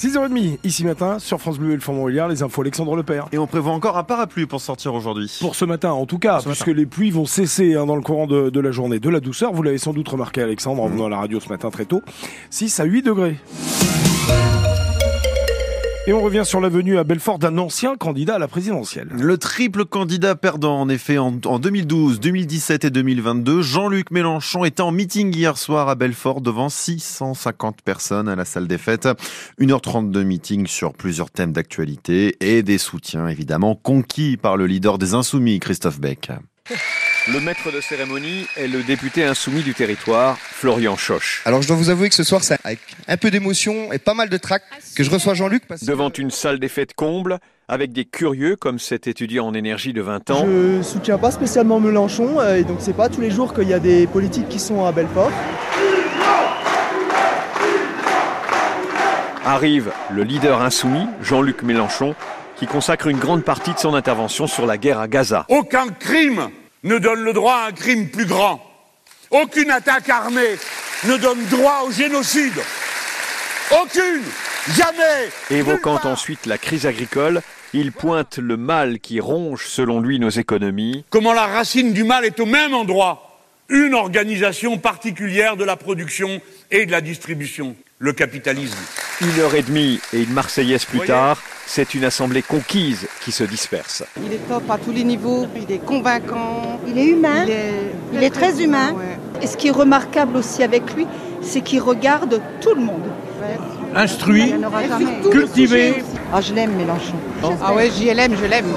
6h30, ici matin, sur France Bleu et le Fond Montbéliard, les infos Alexandre Lepère. Et on prévoit encore un parapluie pour sortir aujourd'hui. Pour ce matin, en tout cas, puisque les pluies vont cesser hein, dans le courant de, de, la journée. De la douceur, vous l'avez sans doute remarqué Alexandre en mmh. venant à la radio ce matin très tôt, 6 à 8 degrés. Et on revient sur la venue à Belfort d'un ancien candidat à la présidentielle. Le triple candidat perdant, en effet, en, 2012, 2017 et 2022, Jean-Luc Mélenchon était en meeting hier soir à Belfort devant 650 personnes à la salle des fêtes. 1h30 de meeting sur plusieurs thèmes d'actualité et des soutiens, évidemment, conquis par le leader des Insoumis, Christophe Beck. Le maître de cérémonie est le député insoumis du territoire, Florian Choche. Alors je dois vous avouer que ce soir, c'est avec un peu d'émotion et pas mal de trac que je reçois Jean-Luc. Devant une salle des fêtes comble, avec des curieux comme cet étudiant en énergie de 20 ans. Je soutiens pas spécialement Mélenchon, euh, et donc c'est pas tous les jours qu'il y a des politiques qui sont à Belfort. Arrive le leader insoumis, Jean-Luc Mélenchon, qui consacre une grande partie de son intervention sur la guerre à Gaza. Aucun crime ne donne le droit à un crime plus grand. Aucune attaque armée ne donne droit au génocide. Aucune Jamais Évoquant ensuite la crise agricole, il pointe le mal qui ronge, selon lui, nos économies. Comment la racine du mal est au même endroit Une organisation particulière de la production et de la distribution, le capitalisme. Une heure et demie et une Marseillaise plus tard, c'est une assemblée conquise qui se disperse. Il est top à tous les niveaux, il est convaincant. Il est humain, il est, très humain. Et ce qui est remarquable aussi avec lui, c'est qu'il regarde tout le monde. Instruit, cultivé. Ah, je l'aime Mélenchon. Ah ouais, JLM, je l'aime.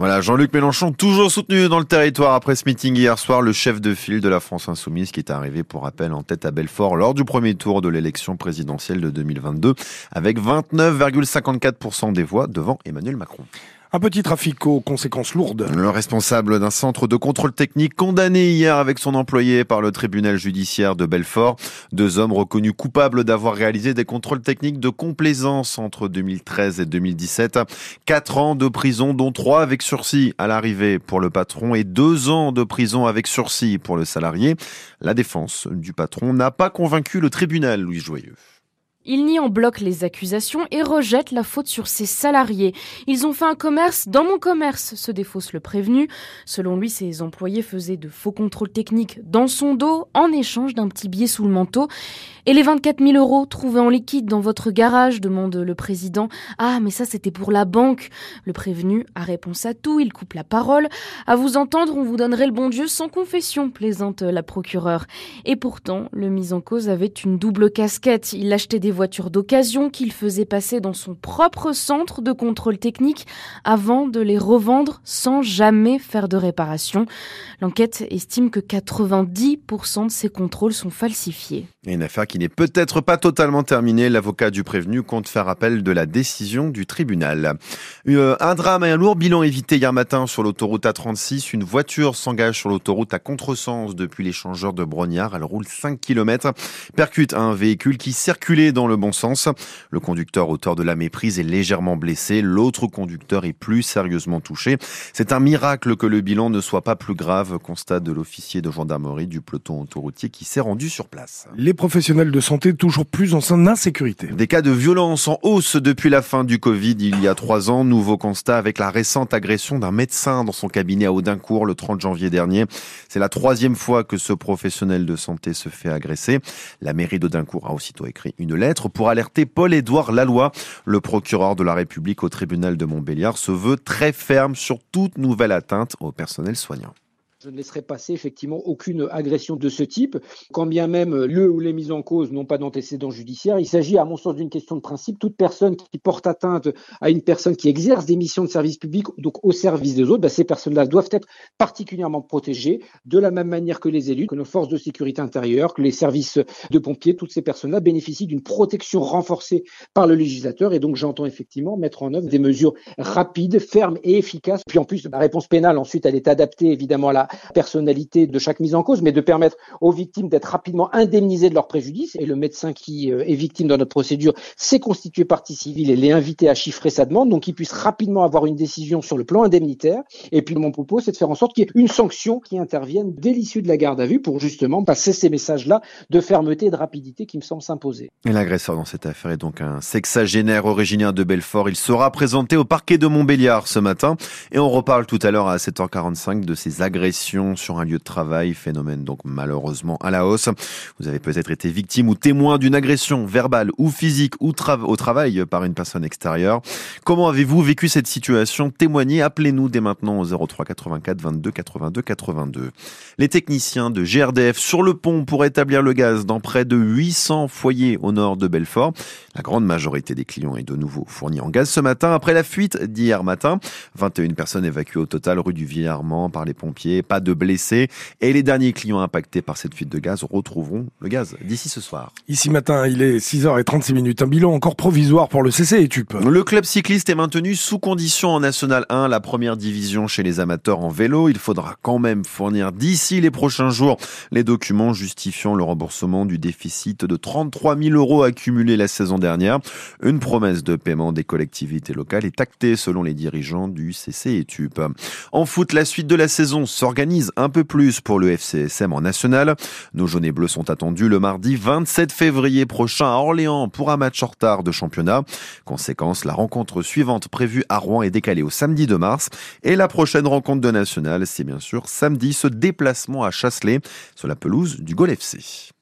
Voilà, Jean-Luc Mélenchon, toujours soutenu dans le territoire après ce meeting hier soir, le chef de file de la France Insoumise qui est arrivé pour rappel en tête à Belfort lors du premier tour de l'élection présidentielle de 2022 avec 29,54% des voix devant Emmanuel Macron. Un petit trafic aux conséquences lourdes. Le responsable d'un centre de contrôle technique condamné hier avec son employé par le tribunal judiciaire de Belfort. Deux hommes reconnus coupables d'avoir réalisé des contrôles techniques de complaisance entre 2013 et 2017. Quatre ans de prison, dont trois avec sursis à l'arrivée pour le patron et deux ans de prison avec sursis pour le salarié. La défense du patron n'a pas convaincu le tribunal, Louis Joyeux. Il nie en bloc les accusations et rejette la faute sur ses salariés. Ils ont fait un commerce dans mon commerce, se défausse le prévenu. Selon lui, ses employés faisaient de faux contrôles techniques dans son dos en échange d'un petit billet sous le manteau. Et les 24 000 euros trouvés en liquide dans votre garage, demande le président. Ah, mais ça c'était pour la banque. Le prévenu a réponse à tout, il coupe la parole. À vous entendre, on vous donnerait le bon Dieu sans confession, plaisante la procureure. Et pourtant, le mis en cause avait une double casquette. Il achetait des voitures d'occasion qu'il faisait passer dans son propre centre de contrôle technique avant de les revendre sans jamais faire de réparation. L'enquête estime que 90% de ces contrôles sont falsifiés. Une affaire qui n'est peut-être pas totalement terminée. L'avocat du prévenu compte faire appel de la décision du tribunal. Euh, un drame et un lourd bilan évité hier matin sur l'autoroute A36. Une voiture s'engage sur l'autoroute à contresens depuis l'échangeur de Brognard. Elle roule 5 km, percute un véhicule qui circulait dans dans le bon sens. Le conducteur auteur de la méprise est légèrement blessé, l'autre conducteur est plus sérieusement touché. C'est un miracle que le bilan ne soit pas plus grave, constate de l'officier de gendarmerie du peloton autoroutier qui s'est rendu sur place. Les professionnels de santé toujours plus en insécurité. Des cas de violence en hausse depuis la fin du Covid il y a trois ans. Nouveau constat avec la récente agression d'un médecin dans son cabinet à Audincourt le 30 janvier dernier. C'est la troisième fois que ce professionnel de santé se fait agresser. La mairie d'Audincourt a aussitôt écrit une lettre pour alerter Paul-Édouard Laloy, le procureur de la République au tribunal de Montbéliard, se veut très ferme sur toute nouvelle atteinte au personnel soignant. Je ne laisserai passer effectivement aucune agression de ce type, quand bien même le ou les mises en cause n'ont pas d'antécédent judiciaire. Il s'agit, à mon sens, d'une question de principe. Toute personne qui porte atteinte à une personne qui exerce des missions de service public, donc au service des autres, ben, ces personnes-là doivent être particulièrement protégées, de la même manière que les élus, que nos forces de sécurité intérieure, que les services de pompiers, toutes ces personnes-là bénéficient d'une protection renforcée par le législateur. Et donc, j'entends effectivement mettre en œuvre des mesures rapides, fermes et efficaces. Puis en plus, la réponse pénale, ensuite, elle est adaptée évidemment à la personnalité de chaque mise en cause, mais de permettre aux victimes d'être rapidement indemnisées de leurs préjudices. Et le médecin qui euh, est victime dans notre procédure s'est constitué partie civile et l'est invité à chiffrer sa demande, donc qu'il puisse rapidement avoir une décision sur le plan indemnitaire. Et puis mon propos, c'est de faire en sorte qu'il y ait une sanction qui intervienne dès l'issue de la garde à vue pour justement passer ces messages-là de fermeté et de rapidité qui me semblent s'imposer. Et l'agresseur dans cette affaire est donc un sexagénaire originaire de Belfort. Il sera présenté au parquet de Montbéliard ce matin. Et on reparle tout à l'heure à 7h45 de ces agressions sur un lieu de travail, phénomène donc malheureusement à la hausse. Vous avez peut-être été victime ou témoin d'une agression verbale ou physique ou au travail par une personne extérieure. Comment avez-vous vécu cette situation? Témoignez, appelez-nous dès maintenant au 03 84 22 82 82. Les techniciens de GRDF sur le pont pour établir le gaz dans près de 800 foyers au nord de Belfort. La grande majorité des clients est de nouveau fournie en gaz ce matin après la fuite d'hier matin. 21 personnes évacuées au total rue du Villarmand par les pompiers, pas de blessés et les derniers clients impactés par cette fuite de gaz retrouveront le gaz d'ici ce soir. Ici matin, il est 6h36 minutes. Un bilan encore provisoire pour le CC Etup. Le club cycliste est maintenu sous condition en National 1, la première division chez les amateurs en vélo. Il faudra quand même fournir d'ici les prochains jours les documents justifiant le remboursement du déficit de 33 000 euros accumulé la saison dernière. Une promesse de paiement des collectivités locales est actée selon les dirigeants du CC Etup. En foot, la suite de la saison s'organise un peu plus pour le FCSM en national. Nos jaunes et bleus sont attendus le mardi 27 février prochain à Orléans pour un match en retard de championnat. Conséquence, la rencontre suivante prévue à Rouen est décalée au samedi de mars et la prochaine rencontre de national, c'est bien sûr samedi ce déplacement à Chasselet sur la pelouse du Gol FC.